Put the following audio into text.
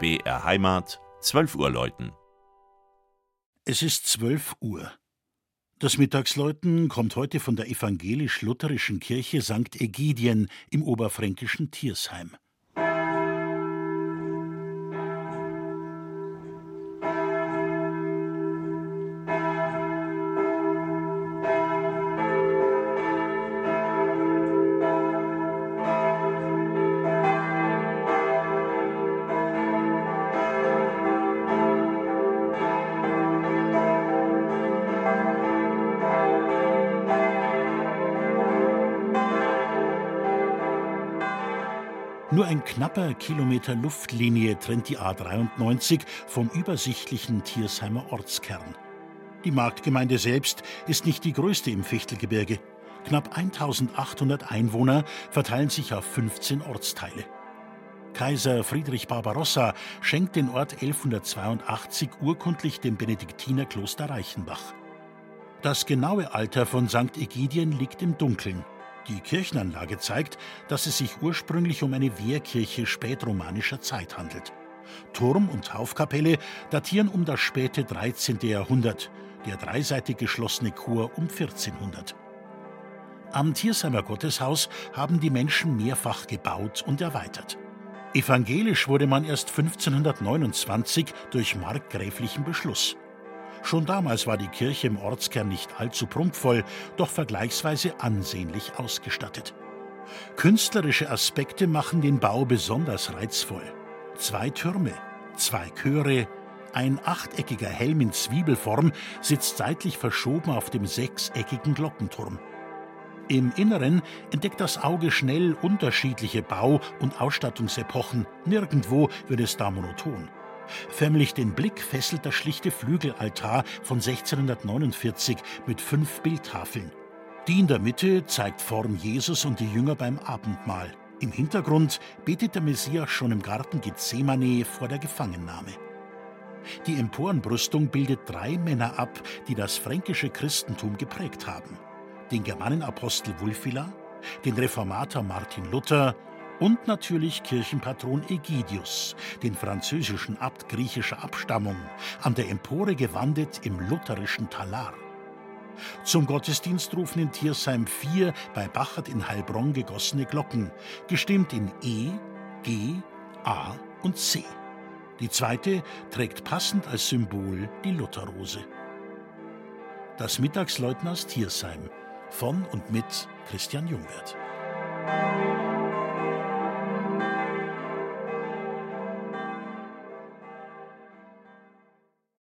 BR Heimat, 12 Uhr läuten. Es ist 12 Uhr. Das Mittagsläuten kommt heute von der evangelisch-lutherischen Kirche St. Egidien im oberfränkischen Tiersheim. Nur ein knapper Kilometer Luftlinie trennt die A93 vom übersichtlichen Tiersheimer Ortskern. Die Marktgemeinde selbst ist nicht die größte im Fichtelgebirge. Knapp 1800 Einwohner verteilen sich auf 15 Ortsteile. Kaiser Friedrich Barbarossa schenkt den Ort 1182 urkundlich dem Benediktinerkloster Reichenbach. Das genaue Alter von St. Egidien liegt im Dunkeln. Die Kirchenanlage zeigt, dass es sich ursprünglich um eine Wehrkirche spätromanischer Zeit handelt. Turm und Taufkapelle datieren um das späte 13. Jahrhundert, der dreiseitig geschlossene Chor um 1400. Am Tiersheimer Gotteshaus haben die Menschen mehrfach gebaut und erweitert. Evangelisch wurde man erst 1529 durch markgräflichen Beschluss. Schon damals war die Kirche im Ortskern nicht allzu prunkvoll, doch vergleichsweise ansehnlich ausgestattet. Künstlerische Aspekte machen den Bau besonders reizvoll. Zwei Türme, zwei Chöre, ein achteckiger Helm in Zwiebelform sitzt seitlich verschoben auf dem sechseckigen Glockenturm. Im Inneren entdeckt das Auge schnell unterschiedliche Bau- und Ausstattungsepochen. Nirgendwo wird es da monoton. Förmlich den Blick fesselt der schlichte Flügelaltar von 1649 mit fünf Bildtafeln. Die in der Mitte zeigt Form Jesus und die Jünger beim Abendmahl. Im Hintergrund betet der Messias schon im Garten Gethsemane vor der Gefangennahme. Die Emporenbrüstung bildet drei Männer ab, die das fränkische Christentum geprägt haben. Den Germanenapostel Wulfila, den Reformator Martin Luther und natürlich Kirchenpatron Egidius, den französischen Abt griechischer Abstammung, an der Empore gewandet im lutherischen Talar. Zum Gottesdienst rufen in Tiersheim vier bei Bachert in Heilbronn gegossene Glocken, gestimmt in E, G, A und C. Die zweite trägt passend als Symbol die Lutherrose. Das Mittagsläuten aus Tiersheim von und mit Christian Jungwirth.